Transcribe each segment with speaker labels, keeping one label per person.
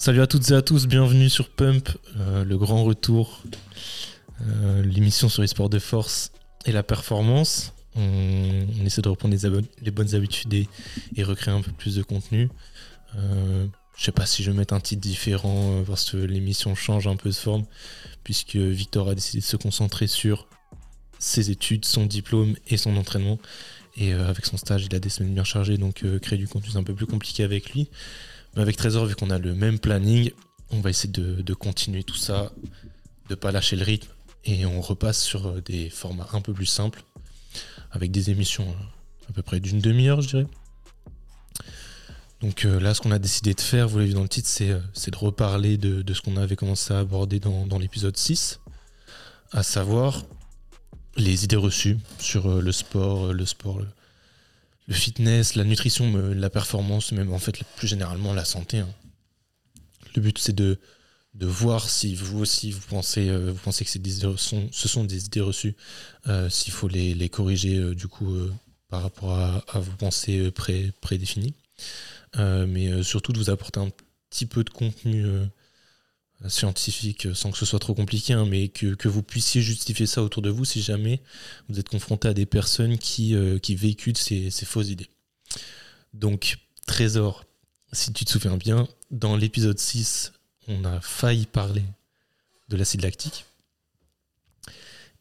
Speaker 1: Salut à toutes et à tous, bienvenue sur Pump, euh, le grand retour, euh, l'émission sur les sports de force et la performance. On, essaie de reprendre les, bonnes habitudes et, recréer un peu plus de contenu. Euh, je sais pas si je vais mettre un titre différent euh, parce que l'émission change un peu de forme, puisque Victor a décidé de se concentrer sur ses études, son diplôme et son entraînement. Et avec son stage, il a des semaines bien chargées, donc créer du contenu c'est un peu plus compliqué avec lui. Avec Trésor, vu qu'on a le même planning, on va essayer de, continuer tout ça, de pas lâcher le rythme, et on repasse sur euh, des formats un peu plus simples, avec des émissions euh, à peu près d'une demi-heure, je dirais. Donc euh, là, ce qu'on a décidé de faire, vous l'avez vu dans le titre, c'est de reparler de, ce qu'on avait commencé à aborder dans, dans l'épisode 6, à savoir les idées reçues sur le sport, le sport, le, fitness, la nutrition, la performance, même en fait plus généralement la santé. hein. Le but c'est de, de voir si vous aussi vous pensez, euh, vous pensez que ces sont, ce sont des idées reçues, euh, s'il faut les, les corriger euh, du coup par rapport à, à vos pensées pré, prédéfinies. Mais surtout de vous apporter un petit peu de contenu scientifique euh, sans que ce soit trop compliqué, hein, mais que, que vous puissiez justifier ça autour de vous si jamais vous êtes confronté à des personnes qui, euh, qui véhiculent ces, ces fausses idées. Donc, Trésor, si tu te souviens bien, dans l'épisode 6, on a failli parler de l'acide lactique.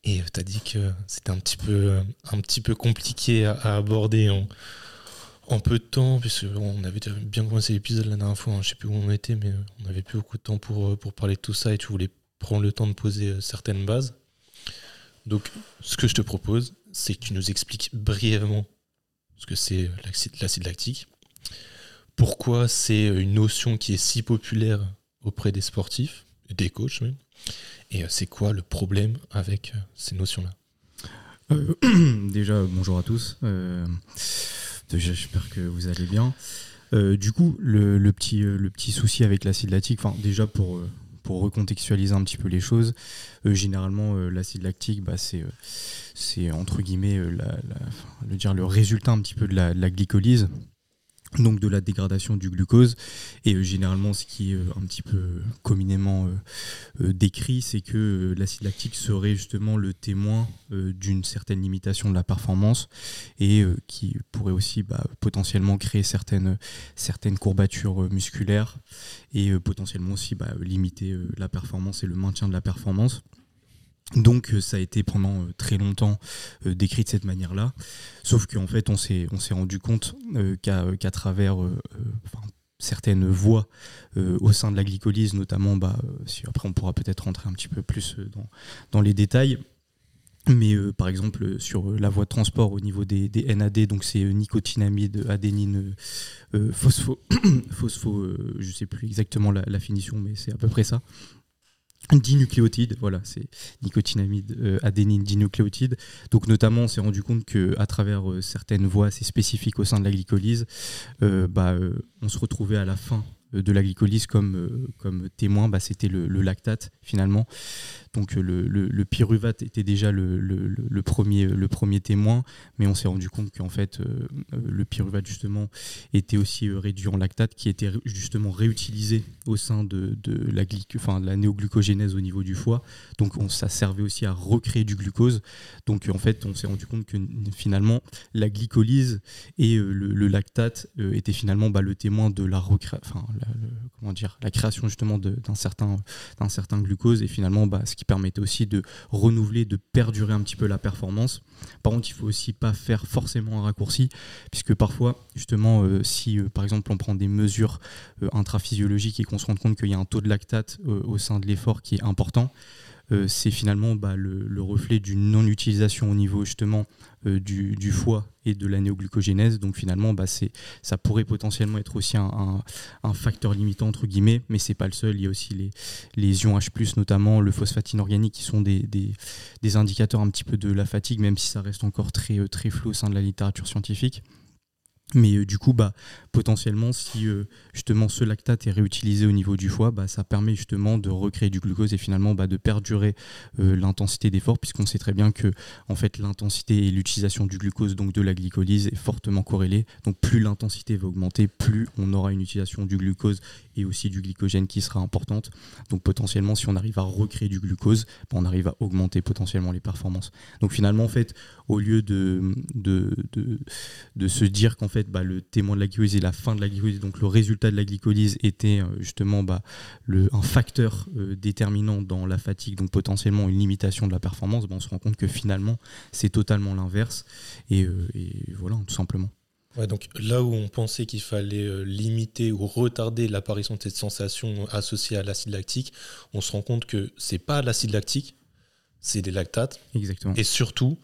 Speaker 1: Et tu as dit que c'était un petit peu, euh, un petit peu compliqué à, à aborder en, en peu de temps, puisqu'on avait bien commencé l'épisode la dernière fois, hein, je sais plus où on était, mais euh, on n'avait plus beaucoup de temps pour, euh, pour parler de tout ça et tu voulais prendre le temps de poser euh, certaines bases. Donc, ce que je te propose, c'est que tu nous expliques brièvement ce que c'est l'acide l'acide lactique, pourquoi c'est une notion qui est si populaire auprès des sportifs, des coachs même, et euh, c'est quoi le problème avec euh, ces notions-là?
Speaker 2: Euh, déjà, bonjour à tous. Euh, déjà, j'espère que vous allez bien. Euh, du coup, le, petit, euh, le petit souci avec l'acide lactique, enfin, déjà pour, euh, pour recontextualiser un petit peu les choses, généralement, l'acide lactique, bah, c'est, c'est entre guillemets le, dire, le résultat un petit peu de la glycolyse. Donc de la dégradation du glucose et euh, généralement ce qui est euh, un petit peu communément euh, décrit c'est que l'acide lactique serait justement le témoin d'une certaine limitation de la performance et qui pourrait aussi bah, potentiellement créer certaines, courbatures musculaires et potentiellement aussi bah, limiter la performance et le maintien de la performance. Donc euh, ça a été pendant euh, très longtemps euh, décrit de cette manière-là, sauf qu'en fait on s'est rendu compte qu'à travers certaines voies au sein de la glycolyse, notamment, bah, si après on pourra peut-être rentrer un petit peu plus dans, dans les détails, mais par exemple sur la voie de transport au niveau des, NAD, donc c'est nicotinamide, adénine, euh, phospho, je sais plus exactement la finition, mais c'est à peu près ça. Dinucléotides, voilà, c'est nicotinamide, euh, adénine, dinucléotides. Donc notamment, on s'est rendu compte que à travers euh, certaines voies assez spécifiques au sein de la glycolyse, euh, bah, on se retrouvait à la fin de la glycolyse comme, comme témoin, bah, c'était le lactate finalement. Donc le, pyruvate était déjà le, premier, le premier témoin, mais on s'est rendu compte qu'en fait euh, euh, le pyruvate justement était aussi euh, réduit en lactate, qui était justement réutilisé au sein de, de la, enfin, de la néoglucogénèse au niveau du foie. Donc on, ça servait aussi à recréer du glucose. Donc en fait on s'est rendu compte que finalement la glycolyse et le, lactate étaient finalement bah, le témoin de la, enfin, la, comment dire, la création justement d'un certain, certain glucose et finalement bah, ce qui permettait aussi de renouveler, de perdurer un petit peu la performance. Par contre, il faut aussi pas faire forcément un raccourci, puisque parfois, justement, euh, si euh, par exemple on prend des mesures euh, intraphysiologiques et qu'on se rend compte qu'il y a un taux de lactate au sein de l'effort qui est important, euh, c'est finalement bah, le, le reflet d'une non-utilisation au niveau justement euh, du, foie et de la néoglucogénèse. Donc finalement, bah, ça pourrait potentiellement être aussi un, facteur limitant entre guillemets, mais c'est pas le seul. Il y a aussi les, ions H+, notamment le phosphate inorganique, qui sont des, indicateurs un petit peu de la fatigue, même si ça reste encore très, euh, très flou au sein de la littérature scientifique. Mais euh, du coup, bah, potentiellement, si euh, justement ce lactate est réutilisé au niveau du foie, bah, ça permet justement de recréer du glucose et finalement bah, de perdurer euh, l'intensité d'effort, puisqu'on sait très bien que en fait, l'intensité et l'utilisation du glucose, donc de la glycolyse, est fortement corrélée. Donc plus l'intensité va augmenter, plus on aura une utilisation du glucose et aussi du glycogène qui sera importante. Donc potentiellement, si on arrive à recréer du glucose, bah, on arrive à augmenter potentiellement les performances. Donc finalement, en fait, au lieu de, de, de, de se dire qu'en fait, bah, le témoin de la glycolyse et la fin de la glycolyse, donc le résultat de la glycolyse était euh, justement bah, le, un facteur euh, déterminant dans la fatigue, donc potentiellement une limitation de la performance, bah, on se rend compte que finalement c'est totalement l'inverse. Et, euh, voilà, tout simplement.
Speaker 1: Ouais, donc là où on pensait qu'il fallait limiter ou retarder l'apparition de cette sensation associée à l'acide lactique, on se rend compte que c'est pas l'acide lactique, c'est des lactates.
Speaker 2: Exactement.
Speaker 1: Et surtout,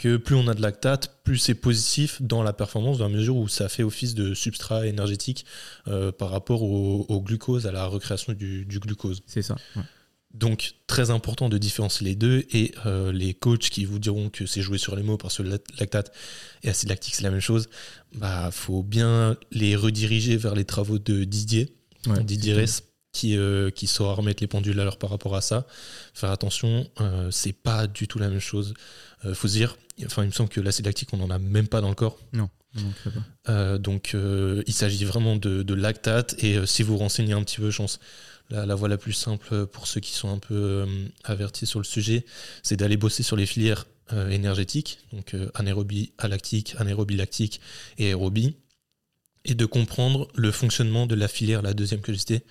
Speaker 1: que plus on a de lactate, plus c'est positif dans la performance, dans la mesure où ça fait office de substrat énergétique euh, par rapport au, glucose, à la recréation du, glucose.
Speaker 2: C'est ça.
Speaker 1: Donc très important de différencier les deux et euh, les coachs qui vous diront que c'est joué sur les mots parce que lactate et acide lactique c'est la même chose, bah faut bien les rediriger vers les travaux de Didier, Didier Ress, qui, euh, qui saura remettre les pendules à l'heure par rapport à ça. Faire attention, c'est pas du tout la même chose. faut se dire, Enfin, il me semble que l'acide lactique, on n'en a même pas dans le corps.
Speaker 2: Non.
Speaker 1: Euh, donc, euh, il s'agit vraiment de, lactate. Et euh, si vous renseignez un petit peu, je pense, la, voie la plus simple pour ceux qui sont un peu avertis sur le sujet, c'est d'aller bosser sur les filières énergétiques, donc anaérobie alactique, anaérobie lactique et aérobie, et de comprendre le fonctionnement de la filière, la deuxième que j'ai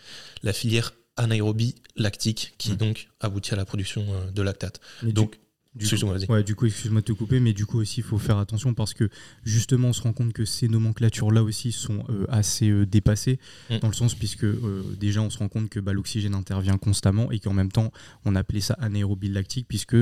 Speaker 1: la filière anaérobie lactique, qui donc aboutit à la production de lactate. donc,
Speaker 2: du coup, ouais, du coup, excuse-moi de te couper, mais du coup aussi, il faut faire attention parce que justement, on se rend compte que ces nomenclatures-là aussi sont euh, assez euh, dépassées, mm. dans le sens puisque euh, déjà, on se rend compte que bah, l'oxygène intervient constamment et qu'en même temps, on appelait ça anaérobie lactique puisque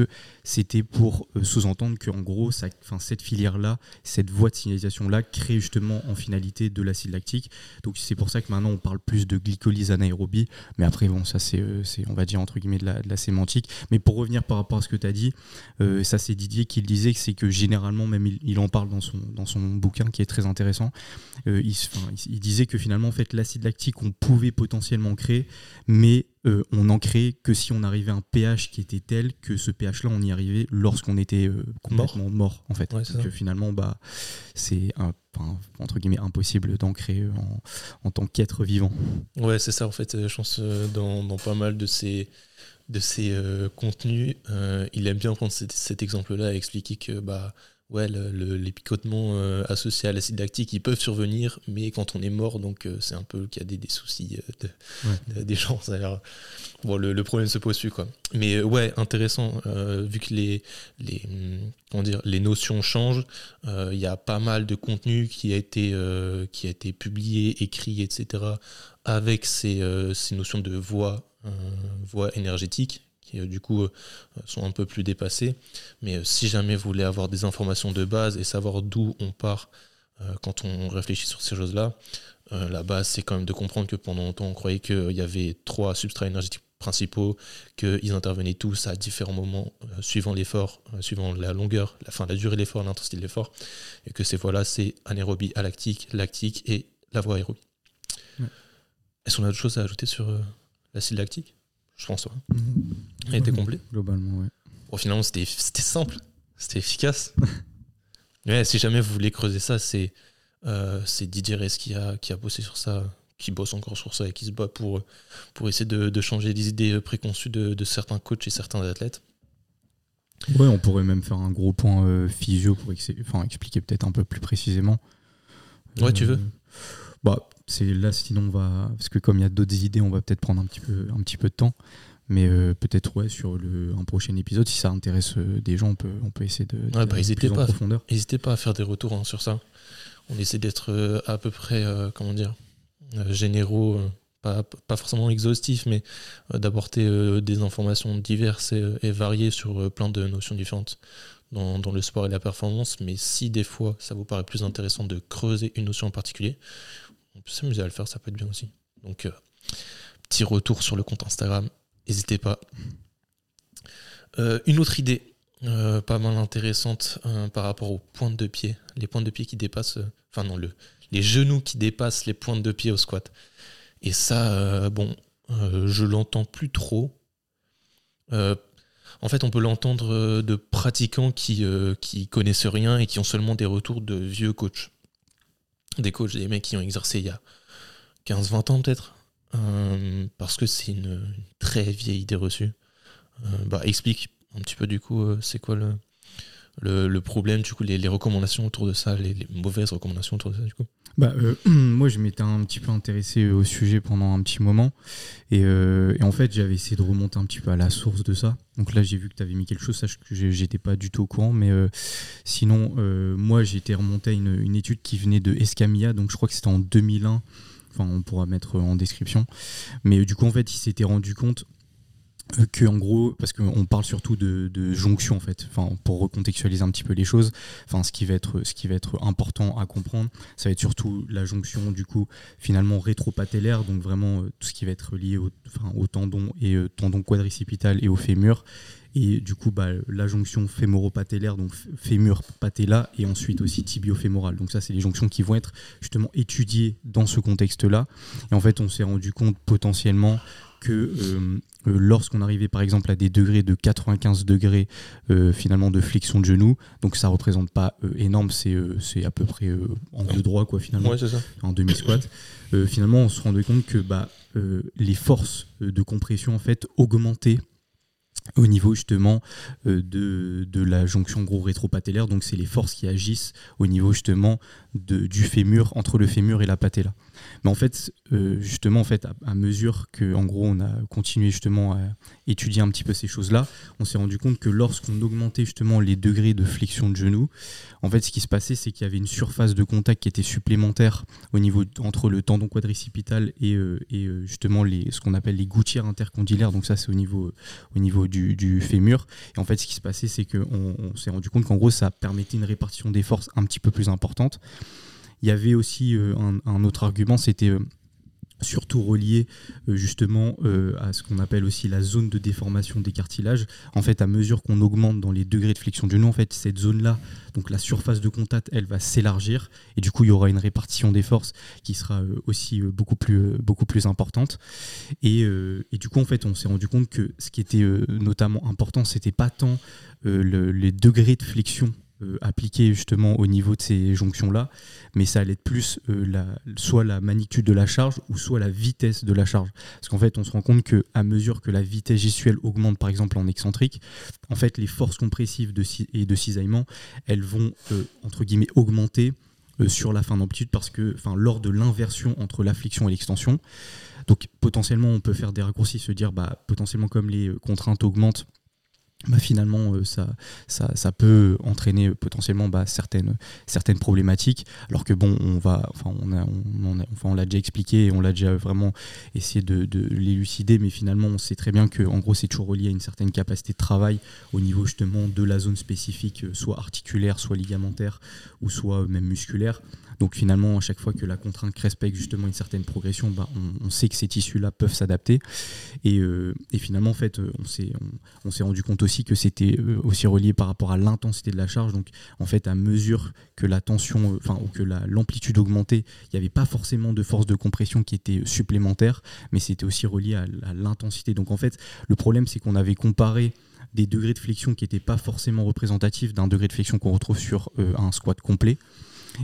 Speaker 2: c'était pour sous-entendre qu'en gros, ça, cette filière-là, cette voie de signalisation-là crée justement en finalité de l'acide lactique. Donc c'est pour ça que maintenant, on parle plus de glycolyse anaérobie, mais après, bon, ça c'est, on va dire, entre guillemets, de la, de la sémantique. Mais pour revenir par rapport à ce que tu as dit, euh, ça, c'est Didier qui le disait, c'est que généralement, même il, en parle dans son, dans son bouquin qui est très intéressant. Euh, il, disait que finalement, en fait, l'acide lactique, on pouvait potentiellement créer, mais euh, on n'en créait que si on arrivait à un pH qui était tel que ce pH-là, on y arrivait lorsqu'on était complètement mort. en fait. Donc, finalement, bah, c'est entre guillemets impossible d'en créer en, en tant qu'être vivant.
Speaker 1: Ouais, c'est ça en fait. Je pense dans, dans pas mal de ces de ses euh, contenus, euh, il aime bien prendre cet, exemple-là et expliquer que bah, ouais, les picotements euh, associés à l'acide lactique, ils peuvent survenir, mais quand on est mort, donc c'est un peu qu'il y a des, soucis des gens. Bon, le, problème se pose plus. Quoi. Mais ouais, intéressant, vu que les, les, dire, les notions changent, il y a pas mal de contenu qui a été, qui a été publié, écrit, etc., avec ces, ces notions de voix voies énergétiques qui euh, du coup euh, sont un peu plus dépassées. Mais si jamais vous voulez avoir des informations de base et savoir d'où on part quand on réfléchit sur ces choses-là, la base c'est quand même de comprendre que pendant longtemps on croyait qu'il y avait trois substrats énergétiques principaux, qu'ils intervenaient tous à différents moments suivant l'effort, suivant la longueur, la, fin, la durée de l'effort, l'intensité de l'effort, et que ces voies-là c'est anaérobie alactique, lactique et la voie aérobie. Est-ce qu'on a d'autres choses à ajouter sur l'acide lactique Je pense, ouais. Mhm. Il était complet
Speaker 2: Globalement, ouais.
Speaker 1: Bon, finalement, c'était simple, c'était efficace. Mais si jamais vous voulez creuser ça, c'est euh, Didier Ress qui a, qui a bossé sur ça, qui bosse encore sur ça et qui se bat pour, pour essayer de, de changer les idées préconçues de, de, certains coachs et certains athlètes.
Speaker 2: Ouais, on pourrait même faire un gros point euh, physio pour expliquer peut-être un peu plus précisément.
Speaker 1: Ouais, tu veux euh,
Speaker 2: Bah, c'est là sinon on va parce que comme il y a d'autres idées on va peut-être prendre un petit peu un petit peu de temps. Mais euh, peut-être ouais sur le, un prochain épisode si ça intéresse euh, des gens on peut on peut essayer de,
Speaker 1: ouais, bah, n'hésitez pas n'hésitez pas à faire des retours hein, sur ça. On essaie d'être euh, à peu près comment dire généraux pas, pas, forcément exhaustifs mais d'apporter des informations diverses et, variées sur plein de notions différentes dans, dans, le sport et la performance. Mais si des fois ça vous paraît plus intéressant de creuser une notion en particulier on peut s'amuser à le faire, ça peut être bien aussi. Donc, euh, petit retour sur le compte Instagram, n'hésitez pas. Euh, une autre idée pas mal intéressante par rapport aux pointes de pied. Les pointes de pied qui dépassent. Enfin, non, le, les genoux qui dépassent les pointes de pied au squat. Et ça, bon, je l'entends plus trop. en fait, on peut l'entendre de pratiquants qui, qui connaissent rien et qui ont seulement des retours de vieux coachs. Des coachs, des mecs qui ont exercé il y a 15-20 ans peut-être. Euh, parce que c'est une, très vieille idée reçue. Euh, bah, explique un petit peu du coup, euh, c'est quoi le, le, problème, du coup, les, recommandations autour de ça, les, mauvaises recommandations autour de ça, du coup
Speaker 2: bah, moi, je m'étais un petit peu intéressé au sujet pendant un petit moment. Et, et en fait, j'avais essayé de remonter un petit peu à la source de ça. Donc là, j'ai vu que tu avais mis quelque chose, sache que j'étais pas du tout au courant. Mais sinon, moi, été remonté à une, une, étude qui venait de Escamilla. Donc je crois que c'était en 2001 on pourra mettre en description. Mais du coup, en fait, il s'était rendu compte euh, que en gros, parce qu'on parle surtout de, jonction en fait, enfin pour recontextualiser un petit peu les choses, enfin ce qui va être ce qui va être important à comprendre, ça va être surtout la jonction du coup finalement rétropatellaire, donc vraiment euh, tout ce qui va être lié au, tendon et euh, tendon quadricipital et au fémur, et du coup bah, la jonction fémoro-patellaire, donc fémur patella et ensuite aussi tibio-fémoral. Donc ça c'est les jonctions qui vont être justement étudiées dans ce contexte-là. Et en fait on s'est rendu compte potentiellement que euh, euh, lorsqu'on arrivait par exemple à des degrés de 95 degrés euh, finalement de flexion de genou, donc ça représente pas énorme, c'est à peu près en deux droit quoi finalement, en demi squat. finalement on se rendait compte que bah, les forces de compression en fait augmentaient au niveau justement euh, de, la jonction gros rétropatellaire. Donc c'est les forces qui agissent au niveau justement du fémur, entre le fémur et la patella. Mais en fait, euh, justement, en fait, à, mesure que, en gros, on a continué justement à étudier un petit peu ces choses-là, on s'est rendu compte que lorsqu'on augmentait justement les degrés de flexion de genou, en fait, ce qui se passait, c'est qu'il y avait une surface de contact qui était supplémentaire au niveau entre le tendon quadricipital et, euh, et justement les, ce qu'on appelle les gouttières intercondylaires. Donc ça, c'est au niveau, au niveau du, du, fémur. Et en fait, ce qui se passait, c'est qu'on on, s'est rendu compte qu'en gros, ça permettait une répartition des forces un petit peu plus importante. Il y avait aussi euh, un, autre argument, c'était euh, surtout relié euh, justement à ce qu'on appelle aussi la zone de déformation des cartilages. En fait, à mesure qu'on augmente dans les degrés de flexion du genou, en fait, cette zone-là, donc la surface de contact, elle va s'élargir et du coup, il y aura une répartition des forces qui sera aussi beaucoup plus beaucoup plus importante. Et, et, du coup, en fait, on s'est rendu compte que ce qui était notamment important, c'était pas tant les degrés de flexion euh, justement au niveau de ces jonctions-là, mais ça allait être plus euh, la, soit la magnitude de la charge ou soit la vitesse de la charge. Parce qu'en fait, on se rend compte que à mesure que la vitesse gestuelle augmente, par exemple en excentrique, en fait, les forces compressives de, et de cisaillement, elles vont euh, entre guillemets augmenter sur la fin d'amplitude parce que, enfin, lors de l'inversion entre la flexion et l'extension. Donc potentiellement, on peut faire des raccourcis, se dire, bah, potentiellement comme les contraintes augmentent, bah finalement euh, ça, peut entraîner potentiellement bah, certaines, problématiques. Alors que bon on va enfin on a, enfin, l'a déjà expliqué on l'a déjà vraiment essayé de, de l'élucider mais finalement on sait très bien que en gros c'est toujours relié à une certaine capacité de travail au niveau justement de la zone spécifique euh, soit articulaire soit ligamentaire ou soit même musculaire donc finalement, à chaque fois que la contrainte respecte justement une certaine progression, bah, on, sait que ces tissus-là peuvent s'adapter. Et, euh, finalement, en fait, on s'est rendu compte aussi que c'était euh, aussi relié par rapport à l'intensité de la charge. Donc en fait, à mesure que la tension, euh, enfin ou que l'amplitude augmentait, il n'y avait pas forcément de force de compression qui était supplémentaire, mais c'était aussi relié à l'intensité. Donc en fait, le problème, c'est qu'on avait comparé des degrés de flexion qui n'étaient pas forcément représentatifs d'un degré de flexion qu'on retrouve sur un squat complet.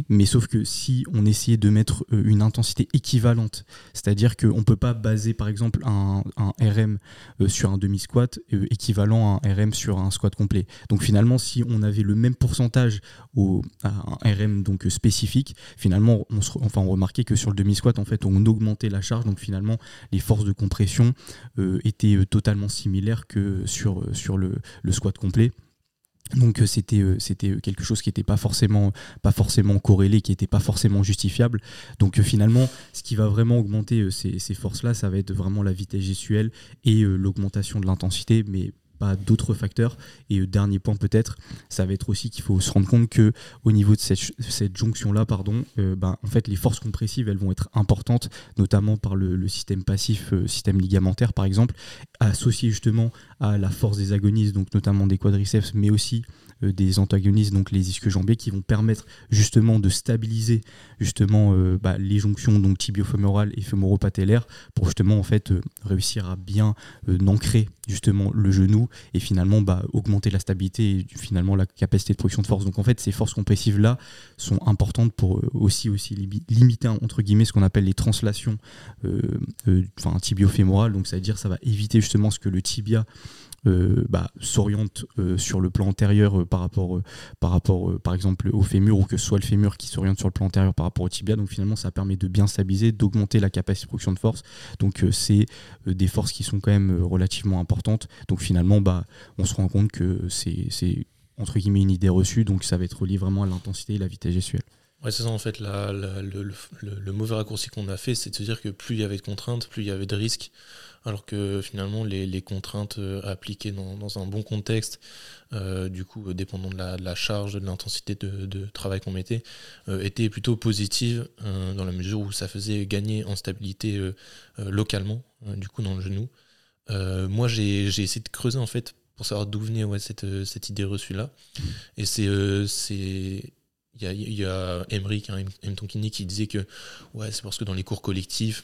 Speaker 2: Mais sauf que si on essayait de mettre euh, une intensité équivalente, c'est-à-dire qu'on ne peut pas baser par exemple un, RM euh, sur un demi-squat euh, équivalent à un RM sur un squat complet. Donc finalement, si on avait le même pourcentage au, à un RM donc spécifique, finalement, on, enfin, on remarquait que sur le demi-squat, en fait, on augmentait la charge. Donc finalement, les forces de compression étaient totalement similaires que sur, le squat complet. Donc euh, c'était euh, c'était euh, quelque chose qui n'était pas forcément corrélé, qui n'était pas forcément justifiable. Donc finalement, ce qui va vraiment augmenter ces, ces forces-là, ça va être vraiment la vitesse gestuelle et l'augmentation de l'intensité, mais d'autres facteurs. Et dernier point peut-être, ça va être aussi qu'il faut se rendre compte que au niveau de cette, jonction-là, pardon, ben, en fait, les forces compressives, elles vont être importantes, notamment par le, système passif, système ligamentaire par exemple, associé justement à la force des agonistes, donc notamment des quadriceps, mais aussi euh, des antagonistes, donc les ischios jambiers, qui vont permettre justement de stabiliser justement euh, bah, les jonctions donc tibiofémorales et fémoropatellaires pour justement en fait euh, réussir à bien ancrer justement le genou et finalement bah, augmenter la stabilité et finalement la capacité de production de force. Donc en fait ces forces compressives là sont importantes pour aussi aussi limiter entre guillemets ce qu'on appelle les translations enfin tibiofémorales. Donc ça veut dire ça va éviter justement ce que le tibia euh, bah, s'oriente euh, sur le plan antérieur euh, par rapport, par, rapport par exemple au fémur ou que ce soit le fémur qui s'oriente sur le plan antérieur par rapport au tibia. Donc finalement ça permet de bien stabiliser, d'augmenter la capacité de production de force. Donc c'est des forces qui sont quand même relativement importantes. Donc finalement bah, on se rend compte que c'est entre guillemets une idée reçue, donc ça va être relié vraiment à l'intensité et la vitesse gestuelle.
Speaker 1: Ouais, c'est ça en fait. le, mauvais raccourci qu'on a fait, c'est de se dire que plus il y avait de contraintes, plus il y avait de risques alors que finalement les, contraintes euh, appliquées dans, un bon contexte, euh, du coup euh, dépendant de la, charge, de l'intensité de, travail qu'on mettait, étaient plutôt positives dans la mesure où ça faisait gagner en stabilité localement, du coup dans le genou. moi j'ai essayé de creuser en fait pour savoir d'où venait cette, idée reçue là. Et c'est il y a, y a Emmerich, hein, qui disait que ouais, c'est parce que dans les cours collectifs,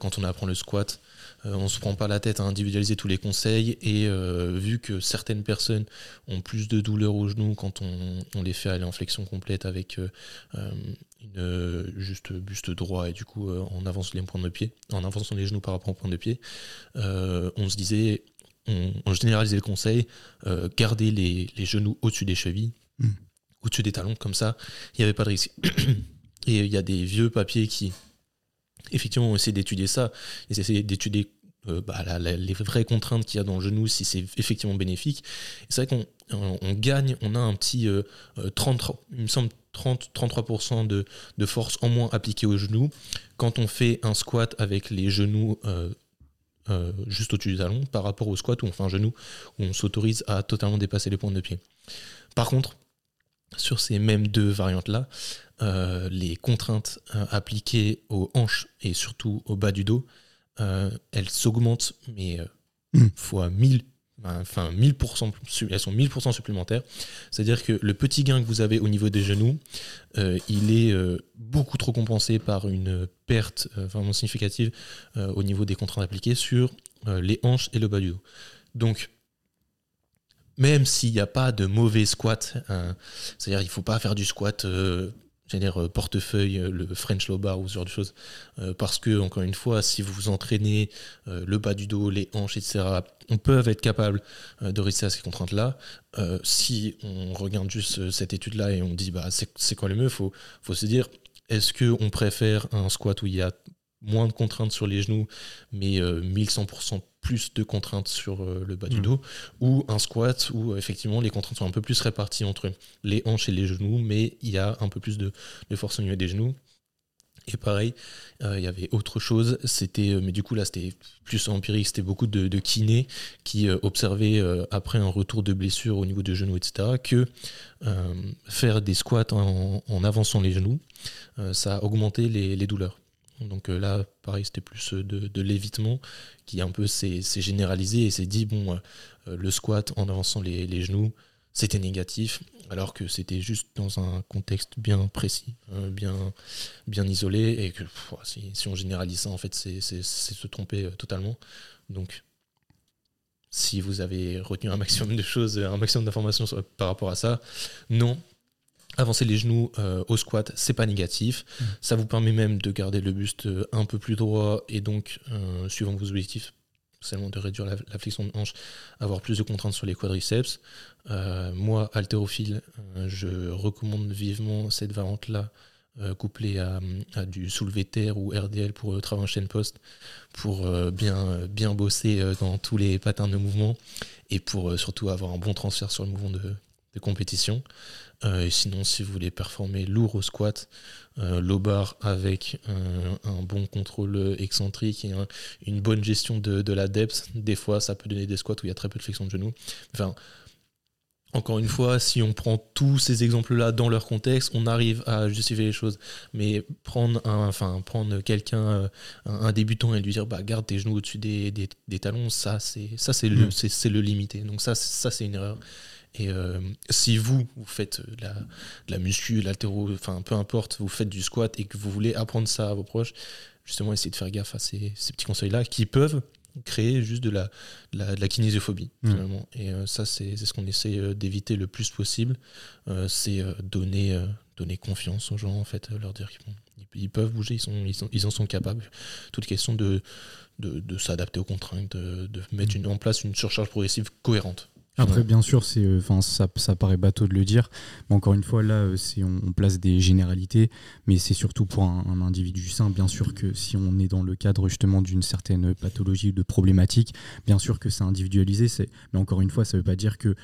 Speaker 1: quand on apprend le squat, euh, on se prend pas la tête à individualiser tous les conseils et euh, vu que certaines personnes ont plus de douleur au genou quand on, les fait aller en flexion complète avec euh, une juste buste droit et du coup on avance les points de pied, en avançant les genoux par rapport au point de pied, on se disait, on, généralisait le conseil, garder les, genoux au-dessus des chevilles, hmm. Au-dessus des talons, comme ça, il n'y avait pas de risque. Et il y a des vieux papiers qui, effectivement, on essaie d'étudier ça. Ils essaient d'étudier euh, bah, les vraies contraintes qu'il y a dans le genou, si c'est effectivement bénéfique. C'est vrai qu'on on, gagne, on a un petit 30, euh, euh, il me semble 30, 33% de, force en moins appliquée au genou quand on fait un squat avec les genoux juste au-dessus du talon par rapport au squat où on fait un genou où on s'autorise à totalement dépasser les points de pied. Par contre, sur ces mêmes deux variantes-là, les contraintes appliquées aux hanches et surtout au bas du dos, euh, elles s'augmentent, mais euh, hmm. fois 1000, enfin 1000%, elles sont 1000% supplémentaires. C'est-à-dire que le petit gain que vous avez au niveau des genoux, euh, il est beaucoup trop compensé par une perte vraiment significative au niveau des contraintes appliquées sur les hanches et le bas du dos. Donc, même s'il n'y a pas de mauvais squat, hein, c'est-à-dire il ne faut pas faire du squat j'allais dire euh, portefeuille, euh, le French low bar ou ce genre de choses. Euh, parce que, encore une fois, si vous vous entraînez le bas du dos, les hanches, etc., on peut être capable de réussir à ces contraintes-là. si on regarde juste cette étude-là et on dit, bah, c'est quoi le mieux, il faut se dire, est-ce qu'on préfère un squat où il y a moins de contraintes sur les genoux, mais 1100% plus de contraintes sur euh, le bas du mm. dos, ou un squat où effectivement les contraintes sont un peu plus réparties entre les hanches et les genoux, mais il y a un peu plus de, force au niveau des genoux. Et pareil, euh, il y avait autre chose, c'était, euh, mais du coup là c'était plus empirique, c'était beaucoup de, de kinés qui observaient après un retour de blessure au niveau des genoux, etc., que faire des squats en, avançant les genoux, ça a augmenté les douleurs. Donc euh, là, pareil, c'était plus euh, de, l'évitement qui un peu s'est généralisé et s'est dit, bon, euh, le squat en avançant les, genoux, c'était négatif, alors que c'était juste dans un contexte bien précis, bien, bien isolé, et que si, on généralise ça, en fait, c'est se tromper totalement. Donc, si vous avez retenu un maximum de choses, un maximum d'informations par rapport à ça, non, Avancer les genoux euh, au squat, c'est pas négatif. Mm. Ça vous permet même de garder le buste euh, un peu plus droit et donc, euh, suivant vos objectifs, seulement de réduire la, flexion de hanche, avoir plus de contraintes sur les quadriceps. moi, haltérophile, je recommande vivement cette variante-là, couplée à, du soulevé terre ou RDL pour travailler en chaîne poste, pour bien, bien bosser dans tous les patterns de mouvement et pour surtout avoir un bon transfert sur le mouvement de, de compétition. et sinon, si vous voulez performer lourd au squat, low bar avec un bon contrôle excentrique et une bonne gestion de, de, la depth, des fois ça peut donner des squats où il y a très peu de flexion de genoux. Enfin, encore une fois, si on prend tous ces exemples-là dans leur contexte, on arrive à justifier les choses. Mais prendre un, enfin, prendre quelqu'un, euh, un, débutant et lui dire, bah, garde tes genoux au-dessus des, talons, ça, c'est, ça, c'est le, mm. c'est, le limité. Donc ça, ça, c'est une erreur. Et euh, si vous, vous faites la, la muscu, l'altéro, enfin, peu importe, vous faites du squat et que vous voulez apprendre ça à vos proches, justement, essayez de faire gaffe à ces, ces petits conseils-là qui peuvent créer juste de la, de la, kinésiophobie, mmh. finalement. Et euh, ça, c'est ce qu'on essaie euh, d'éviter le plus possible. Euh, c'est donner, donner confiance aux gens, en fait, leur dire qu'ils peuvent bouger, ils, sont, ils, sont, ils en sont capables. Toute question de, de, de s'adapter aux contraintes, de, de mettre une, en place une surcharge progressive cohérente.
Speaker 2: Après, bien sûr, c'est, euh, enfin, ça, ça, paraît bateau de le dire, mais encore une fois, là, euh, c'est, on, place des généralités, mais c'est surtout pour un, individu sain. Bien sûr que si on est dans le cadre justement d'une certaine pathologie ou de problématique, bien sûr que c'est individualisé, c'est, mais encore une fois, ça ne veut pas dire que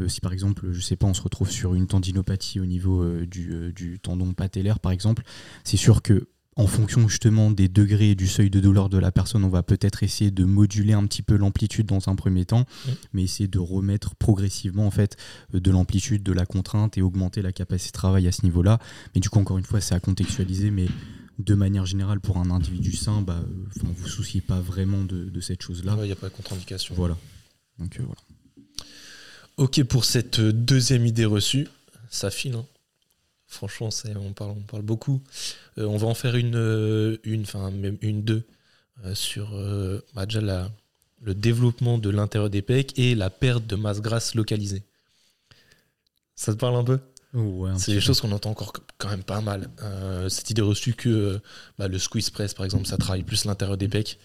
Speaker 2: euh, si par exemple, je sais pas, on se retrouve sur une tendinopathie au niveau du, du, tendon patellaire, par exemple, c'est sûr que en fonction justement des degrés et du seuil de douleur de la personne, on va peut-être essayer de moduler un petit peu l'amplitude dans un premier temps, mais essayer de remettre progressivement en fait euh, de l'amplitude, de la contrainte et augmenter la capacité de travail à ce niveau-là. Mais du coup, encore une fois, c'est à contextualiser, mais de manière générale, pour un individu sain, bah, euh, vous souciez pas vraiment de, cette chose-là.
Speaker 1: Il n'y a pas de contre-indication.
Speaker 2: Voilà. Donc euh, voilà.
Speaker 1: Ok pour cette deuxième idée reçue, ça file. Hein Franchement, on parle, on parle beaucoup. Euh, on va en faire une, euh, une enfin même une, deux, euh, sur bah, déjà le développement de l'intérieur des pecs et la perte de masse grasse localisée. Ça te parle un peu? C'est des choses qu'on entend encore quand même pas mal. cette idée reçue que bah, le squeeze press, par exemple, ça travaille plus l'intérieur des pecs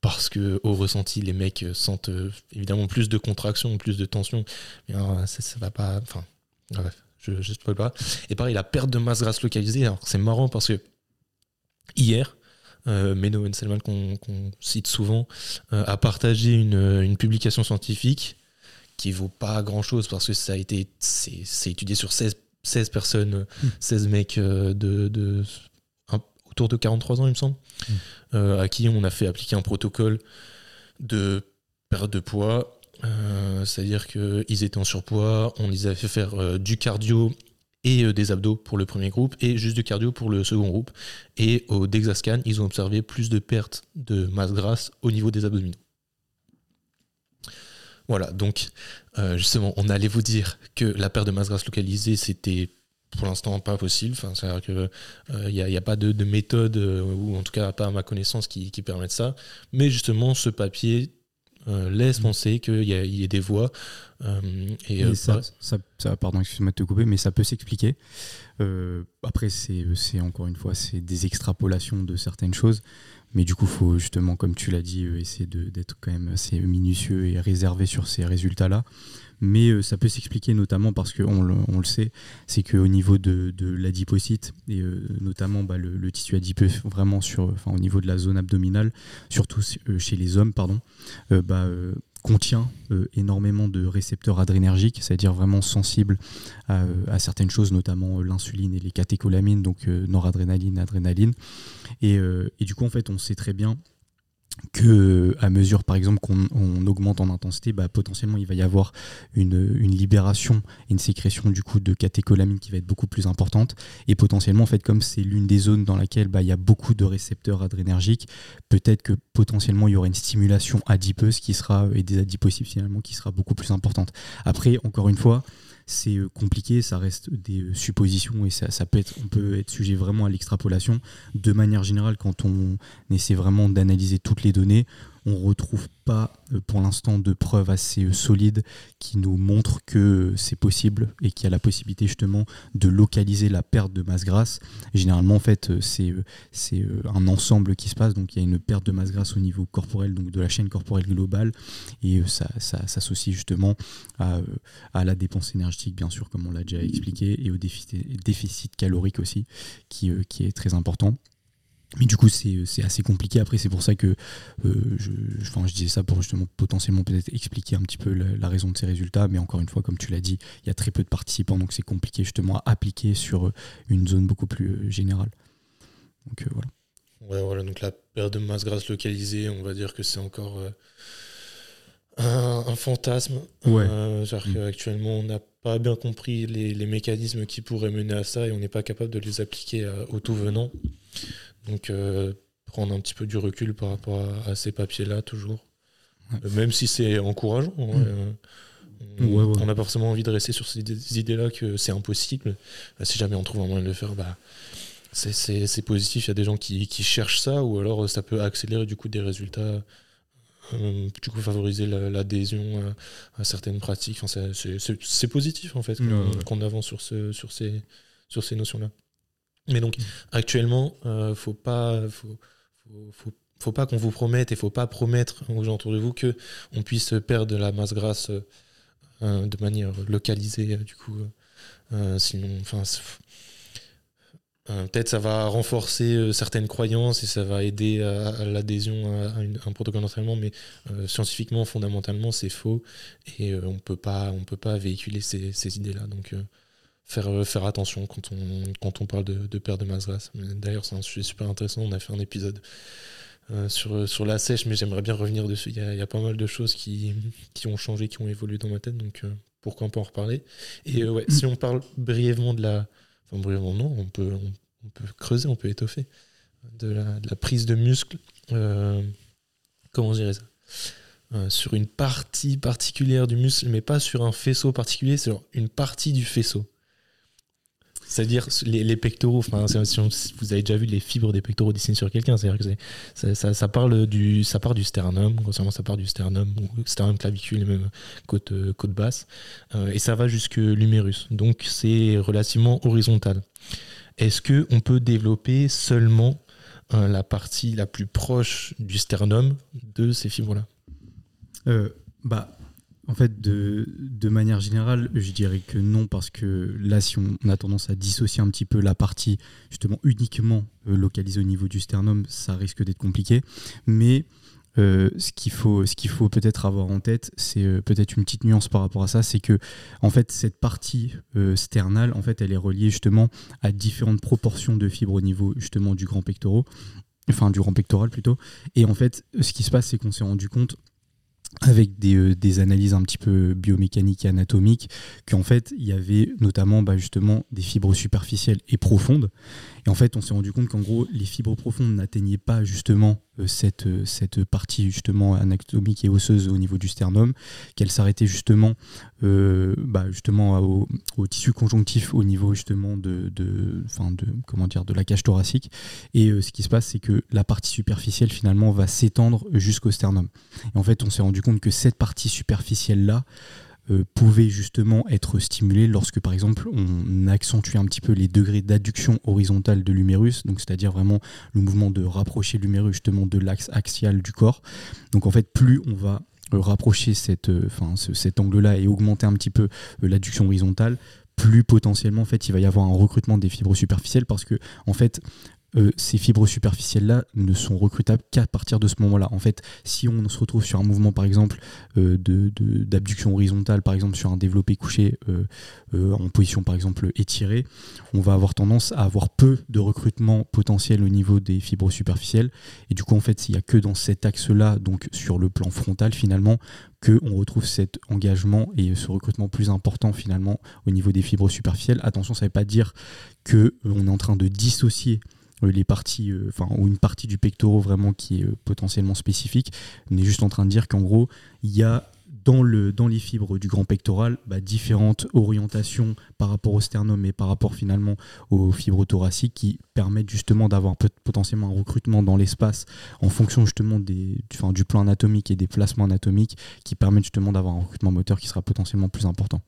Speaker 1: parce que au ressenti, les mecs sentent évidemment plus de contraction, plus de tension. Mais ça, ça va pas. Enfin, bref je ne sais pas. Et pareil, la perte de masse grasse localisée, c'est marrant parce que hier, euh, Meno Selman, qu'on cite souvent, euh, a partagé une, publication scientifique qui vaut pas grand chose parce que ça a été c'est étudié sur 16, 16 personnes, 16 hmm. mecs euh, de, autour de 43 ans, il me semble, hmm. euh, à qui on a fait appliquer un protocole de perte de poids euh, c'est-à-dire qu'ils étaient en surpoids, on les a fait faire euh, du cardio et euh, des abdos pour le premier groupe et juste du cardio pour le second groupe. Et au Dexascan, ils ont observé plus de pertes de masse grasse au niveau des abdominaux. Voilà, donc justement, on allait vous dire que la perte de masse grasse localisée, c'était pour l'instant pas possible. C'est-à-dire qu'il n'y a, pas de, méthode, ou en tout cas pas à ma connaissance, qui permette ça. Mais justement, ce papier euh, laisse penser qu'il y, y, ait des voies. Euh, et,
Speaker 2: euh, ça, ça, pardon, excuse-moi de te couper, mais ça peut s'expliquer. après, c'est encore une fois, c'est des extrapolations de certaines choses. Mais du coup, il faut justement, comme tu l'as dit, essayer d'être quand même assez minutieux et réservé sur ces résultats-là mais euh, ça peut s'expliquer notamment parce qu'on le, on le sait, c'est qu'au niveau de, l'adipocyte, et euh, notamment bah, le, tissu adipeux vraiment sur, enfin, au niveau de la zone abdominale, surtout euh, chez les hommes, pardon, bah, contient énormément de récepteurs adrénergiques, c'est-à-dire vraiment sensibles à, à, certaines choses, notamment l'insuline et les catécholamines, donc noradrénaline, adrénaline. Et, et, du coup, en fait, on sait très bien que à mesure par exemple qu'on augmente en intensité, bah, potentiellement il va y avoir une, libération et une sécrétion du coup de catécholamine qui va être beaucoup plus importante et potentiellement en fait comme c'est l'une des zones dans laquelle bah, il y a beaucoup de récepteurs adrénergiques, peut-être que potentiellement il y aura une stimulation adipeuse qui sera et des adipocytes finalement qui sera beaucoup plus importante. Après encore une fois, c'est euh, compliqué, ça reste des euh, suppositions et ça, ça, peut être, on peut être sujet vraiment à l'extrapolation. De manière générale, quand on essaie vraiment d'analyser toutes les données, on retrouve pas euh, pour l'instant de preuves assez euh, solides qui nous montrent que c'est possible et qu'il y a la possibilité justement de localiser la perte de masse grasse. généralement, en fait, euh, c'est, un ensemble qui se passe. Donc, il y a une perte de masse grasse au niveau corporel, donc de la chaîne corporelle globale, et ça, s'associe justement à, la dépense énergétique, bien sûr, comme on l'a déjà expliqué, et au déficit, calorique aussi, qui est très important. Mais du coup, c'est assez compliqué. Après, c'est pour ça que euh, je, je, disais ça pour justement potentiellement peut-être expliquer un petit peu la, raison de ces résultats. Mais encore une fois, comme tu l'as dit, il y a très peu de participants, donc c'est compliqué justement à appliquer sur euh, une zone beaucoup plus euh, générale. Donc voilà.
Speaker 1: Ouais, voilà. Donc la perte de masse grasse localisée, on va dire que c'est encore un, fantasme.
Speaker 2: Ouais.
Speaker 1: Mm. Actuellement, on n'a pas bien compris les, les, mécanismes qui pourraient mener à ça et on n'est pas capable de les appliquer au tout venant. Donc euh, prendre un petit peu du recul par rapport à, ces papiers-là, toujours. Euh, même si c'est encourageant. Hein, mm. euh, on n'a pas forcément envie de rester sur ces idées-là que c'est impossible. si jamais on trouve un moyen de le faire, bah, c'est positif. Il y a des gens qui, cherchent ça, ou alors ça peut accélérer du coup des résultats, du coup favoriser l'adhésion à, certaines pratiques. Enfin, c'est positif en fait qu'on avance sur, ce, sur ces, sur ces notions-là. Mais donc, actuellement, euh, faut pas, faut, faut, pas qu'on vous promette et faut pas promettre aux gens autour de vous que on puisse perdre de la masse grasse euh, de manière localisée. Du coup, euh, sinon, enfin, peut-être ça va renforcer certaines croyances et ça va aider à, l'adhésion à, un protocole d'entraînement, mais scientifiquement, fondamentalement, c'est faux et on peut pas, on peut pas véhiculer ces, ces idées-là. Donc faire, euh, faire attention quand on, quand on parle de, de perte de. D'ailleurs, c'est un sujet super intéressant. On a fait un épisode euh, sur, sur la sèche, mais j'aimerais bien revenir dessus. Il y, a, pas mal de choses qui, qui ont changé, qui ont évolué dans ma tête, donc euh, pourquoi peut en reparler. Et ouais, si on parle brièvement de la. Enfin, brièvement, non, on peut, on, peut creuser, on peut étoffer. De la, prise de muscle. comment dirais ça? Sur une partie particulière du muscle, mais pas sur un faisceau particulier, sur une partie du faisceau. C'est-à-dire les, pectoraux, vous avez déjà vu les fibres des pectoraux dessinées sur quelqu'un, c'est-à-dire que ça, ça, parle du, ça part du sternum, grossièrement ça part du sternum, sternum clavicule même côte, euh, côte basse, euh, et ça va jusque l'humérus. Donc c'est relativement horizontal. Est-ce qu'on peut développer seulement euh, la partie la plus proche du sternum de ces fibres-là?
Speaker 2: Bah, en fait, de, manière générale, je dirais que non, parce que là, si on, a tendance à dissocier un petit peu la partie justement uniquement euh, localisée au niveau du sternum, ça risque d'être compliqué. Mais euh, ce qu'il faut, ce qu'il faut peut-être avoir en tête, c'est euh, peut-être une petite nuance par rapport à ça, c'est que en fait cette partie sternale, en fait, elle est reliée justement à différentes proportions de fibres au niveau justement du grand pectoral, enfin du grand pectoral plutôt. Et en fait, ce qui se passe, c'est qu'on s'est rendu compte avec des, euh, des, analyses un petit peu biomécaniques et anatomiques, qu'en fait, il y avait notamment bah, justement des fibres superficielles et profondes. Et en fait, on s'est rendu compte qu'en gros, les fibres profondes n'atteignaient pas justement euh, cette, euh, cette partie justement anatomique et osseuse au niveau du sternum, qu'elle s'arrêtait justement, euh, bah, au, tissu conjonctif au niveau justement de, la cage thoracique. Et ce qui se passe, c'est que la partie superficielle finalement va s'étendre jusqu'au sternum. Et en fait, on s'est rendu compte que cette partie superficielle-là, euh, pouvait justement être stimulé lorsque par exemple on accentuait un petit peu les degrés d'adduction horizontale de l'humérus, donc c'est-à-dire vraiment le mouvement de rapprocher l'humérus justement de l'axe axial du corps. Donc en fait plus on va euh, rapprocher cette, euh, cet angle-là et augmenter un petit peu l'adduction horizontale, plus potentiellement en il va y avoir un recrutement des fibres superficielles parce que en fait euh, ces fibres superficielles-là ne sont recrutables qu'à partir de ce moment-là. En fait, si on se retrouve sur un mouvement, par exemple, euh, d'abduction horizontale, par exemple sur un développé couché euh, en position, par exemple, étirée, on va avoir tendance à avoir peu de recrutement potentiel au niveau des fibres superficielles. Et du coup, en fait, il n'y a que dans cet axe-là, donc sur le plan frontal, finalement, qu'on retrouve cet engagement et ce recrutement plus important finalement au niveau des fibres superficielles. Attention, ça ne veut pas dire qu'on est en train de dissocier les parties, euh, enfin, ou une partie du pectoral vraiment qui est euh, potentiellement spécifique. On est juste en train de dire qu'en gros, il y a dans, le, dans les fibres du grand pectoral bah, différentes orientations par rapport au sternum et par rapport finalement aux fibres thoraciques qui permettent justement d'avoir potentiellement un recrutement dans l'espace en fonction justement des, du, du plan anatomique et des placements anatomiques qui permettent justement d'avoir un recrutement moteur qui sera potentiellement plus important.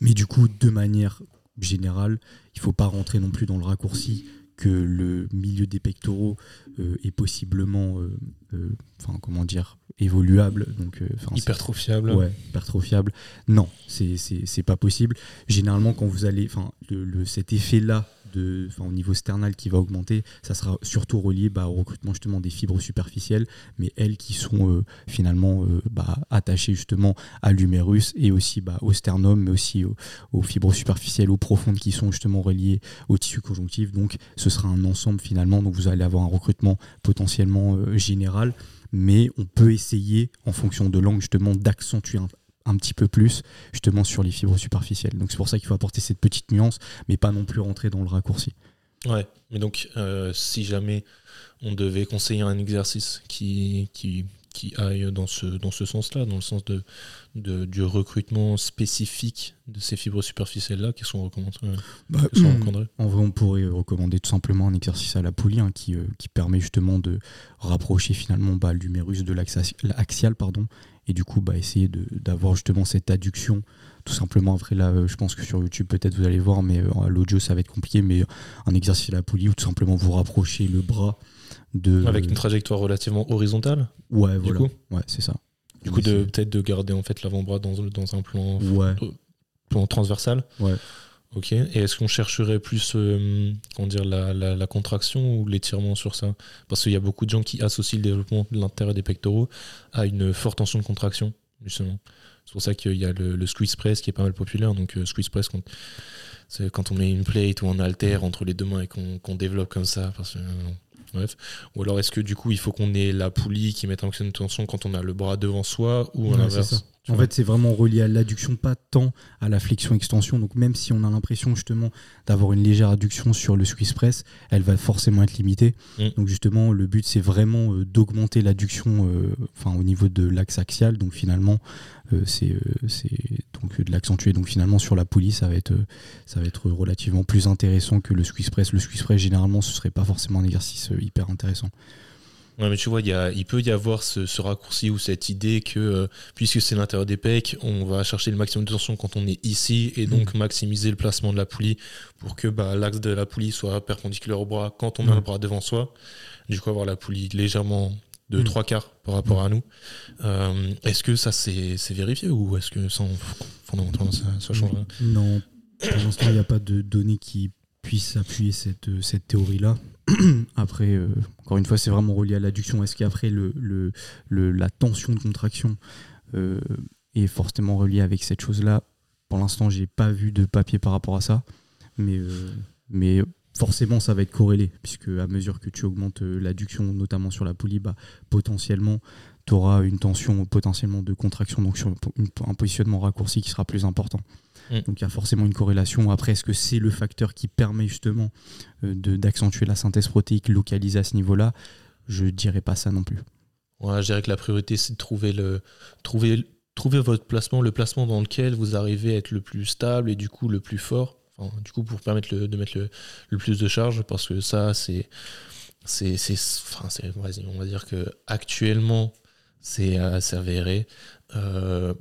Speaker 2: Mais du coup, de manière général. Il ne faut pas rentrer non plus dans le raccourci que le milieu des pectoraux euh, est possiblement, euh, euh, enfin comment dire, évoluable, donc
Speaker 1: hypertrophiable.
Speaker 2: Ouais, hypertrophiable. Non, c'est pas possible. Généralement, quand vous allez, enfin le, cet effet là au niveau sternal qui va augmenter, ça sera surtout relié bah, au recrutement justement des fibres superficielles, mais elles qui sont euh, finalement euh, bah, attachées justement à l'humérus et aussi bah, au sternum, mais aussi aux fibres superficielles ou profondes qui sont justement reliées au tissu conjonctif. Donc ce sera un ensemble finalement, donc vous allez avoir un recrutement potentiellement général mais on peut essayer, en fonction de l'angle, justement, d'accentuer un, petit peu plus, justement, sur les fibres superficielles. Donc c'est pour ça qu'il faut apporter cette petite nuance, mais pas non plus rentrer dans le raccourci.
Speaker 1: Ouais, mais donc, euh, si jamais on devait conseiller un exercice qui, qui, qui aille dans ce, dans ce sens-là, dans le sens de, de, du recrutement spécifique de ces fibres superficielles-là qui sont recommandées
Speaker 2: bah, En vrai, on pourrait recommander tout simplement un exercice à la poulie hein, qui, euh, qui permet justement de rapprocher finalement bah, l'humérus de l'axial, pardon, et du coup bah, essayer d'avoir justement cette adduction tout simplement après là euh, je pense que sur YouTube peut-être vous allez voir mais euh, à l'audio ça va être compliqué mais un exercice à la poulie où tout simplement vous rapprochez le bras
Speaker 1: avec une trajectoire relativement horizontale
Speaker 2: Ouais, voilà. ouais, c'est ça.
Speaker 1: Du coup, de, peut-être de garder en fait l'avant-bras dans, dans, un plan, ouais. plan transversal.
Speaker 2: Ouais.
Speaker 1: Ok. Et est-ce qu'on chercherait plus euh, dire, la, la, contraction ou l'étirement sur ça? Parce qu'il y a beaucoup de gens qui associent le développement de l'intérieur des pectoraux à une forte tension de contraction, justement. C'est pour ça qu'il y a le, squeeze press qui est pas mal populaire. Donc, euh, squeeze press, c'est quand on met une plate ou un halter entre les deux mains et qu'on développe comme ça. Parce que, euh, Bref. Ou alors est-ce que du coup il faut qu'on ait la poulie qui mette en tension quand on a le bras devant soi ou à l'inverse?
Speaker 2: En fait, c'est vraiment relié à l'adduction, pas tant à la flexion-extension. Donc, même si on a l'impression justement d'avoir une légère adduction sur le squeeze press, elle va forcément être limitée. Mm. Donc, justement, le but, c'est vraiment euh, d'augmenter l'adduction euh, enfin, au niveau de l'axe axial. Donc, finalement, euh, c'est donc de l'accentuer. Donc, finalement, sur la poulie, ça va, être, ça va être relativement plus intéressant que le squeeze press. Le squeeze press, généralement, ce serait pas forcément un exercice hyper intéressant.
Speaker 1: Ouais, mais tu vois, il peut y avoir ce, raccourci ou cette idée que, euh, puisque c'est l'intérieur des pecs, on va chercher le maximum de tension quand on est ici et donc mm. maximiser le placement de la poulie pour que bah, l'axe de la poulie soit perpendiculaire au bras quand on a le mm. bras devant soi. Du coup, avoir la poulie légèrement de mm. trois quarts par rapport à nous. Euh, est-ce que ça c'est vérifié ou est-ce que ça, fondamentalement ça, ça change
Speaker 2: Non, pour l'instant, il n'y a pas de données qui puissent appuyer cette, cette théorie-là. Après, euh, encore une fois, c'est vraiment relié à l'adduction. Est-ce qu'après, le, la tension de contraction euh, est forcément reliée avec cette chose-là? Pour l'instant, j'ai pas vu de papier par rapport à ça. Mais, euh, mais forcément, ça va être corrélé, puisque à mesure que tu augmentes l'adduction, notamment sur la poulie, bah, potentiellement, tu auras une tension potentiellement de contraction, donc sur un positionnement raccourci qui sera plus important. Mm. Donc il y a forcément une corrélation. Après, est-ce que c'est le facteur qui permet justement euh, d'accentuer la synthèse protéique localisée à ce niveau-là? Je dirais pas ça non plus.
Speaker 1: Ouais, je dirais que la priorité, c'est de trouver, le, trouver, trouver votre placement, le placement dans lequel vous arrivez à être le plus stable et du coup le plus fort. du coup, pour permettre de mettre le, plus de charge, parce que ça, c'est. c'est, enfin, on va dire que actuellement, c'est avéré. Euh,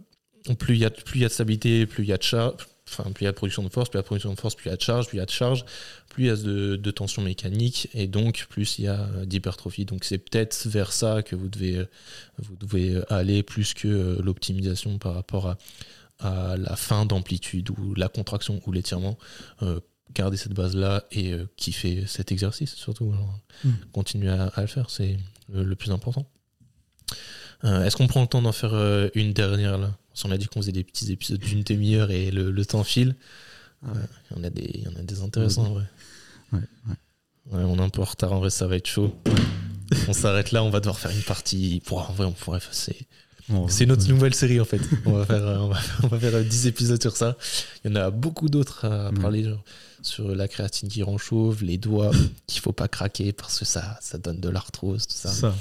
Speaker 1: plus il y a plus il y a de stabilité, plus il y a de charge, enfin plus il y a de production de force, plus il y a de production de force, plus il y a de charge, plus il y a de charge, plus il y a de, tension mécanique et donc plus il y a d'hypertrophie. Donc c'est peut-être vers ça que vous devez vous devez aller plus que euh, l'optimisation par rapport à, à la fin d'amplitude ou la contraction ou l'étirement. Euh, garder cette base là et euh, kiffer cet exercice surtout. Hmm. Continuer à, le faire, c'est le, plus important. Est-ce qu'on prend le temps d'en faire une dernière là? On a dit qu'on faisait des petits épisodes d'une demi-heure et le, temps file. Il y, en a des, y en a des intéressants en vrai. Ouais, ouais. on est un peu en retard en vrai, ça va être chaud. on s'arrête là, on va devoir faire une partie. Pour, en vrai, on pourrait faire. C'est notre nouvelle série en fait. On va faire, on va, on va faire 10 épisodes sur ça. Il y en a beaucoup d'autres à parler genre, sur la créatine qui rend chauve, les doigts qu'il faut pas craquer parce que ça, ça donne de l'arthrose, tout ça. ça.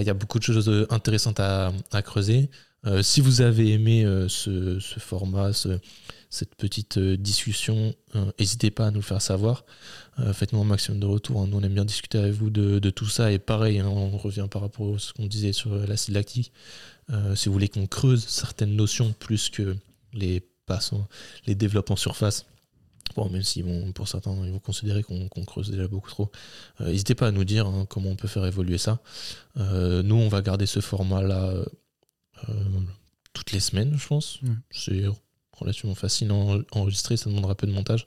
Speaker 1: il y a beaucoup de choses intéressantes à, à creuser. Euh, si vous avez aimé euh, ce, format, cette petite euh, discussion, n'hésitez pas à nous le faire savoir. Faites-nous un maximum de retours. Hein. Nous, on aime bien discuter avec vous de, tout ça. Et pareil, hein, on revient par rapport à ce qu'on disait sur l'acide lactique. si vous voulez qu'on creuse certaines notions plus que les passants, les en surface, Bon, même si pour certains, ils vont considérer qu'on creuse déjà beaucoup trop. N'hésitez pas à nous dire hein, comment on peut faire évoluer ça. nous, on va garder ce format-là toutes les semaines, je pense. C'est relativement facile à enregistrer, ça demandera peu de montage.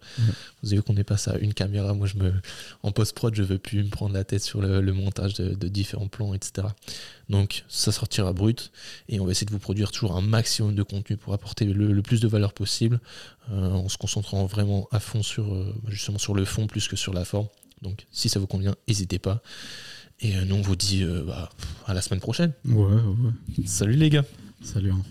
Speaker 1: Vous avez vu qu'on est passé à une caméra. Moi, je me, en post-prod, je veux plus me prendre la tête sur le, montage de, différents plans, etc. Donc, ça sortira brut et on va essayer de vous produire toujours un maximum de contenu pour apporter le, plus de valeur possible euh, en se concentrant vraiment à fond sur, euh, justement sur le fond plus que sur la forme. Donc, si ça vous convient, n'hésitez pas. Et euh, nous, on vous dit bah, à la semaine prochaine.
Speaker 2: Ouais, ouais.
Speaker 1: Salut les gars.
Speaker 2: Salut. Hein.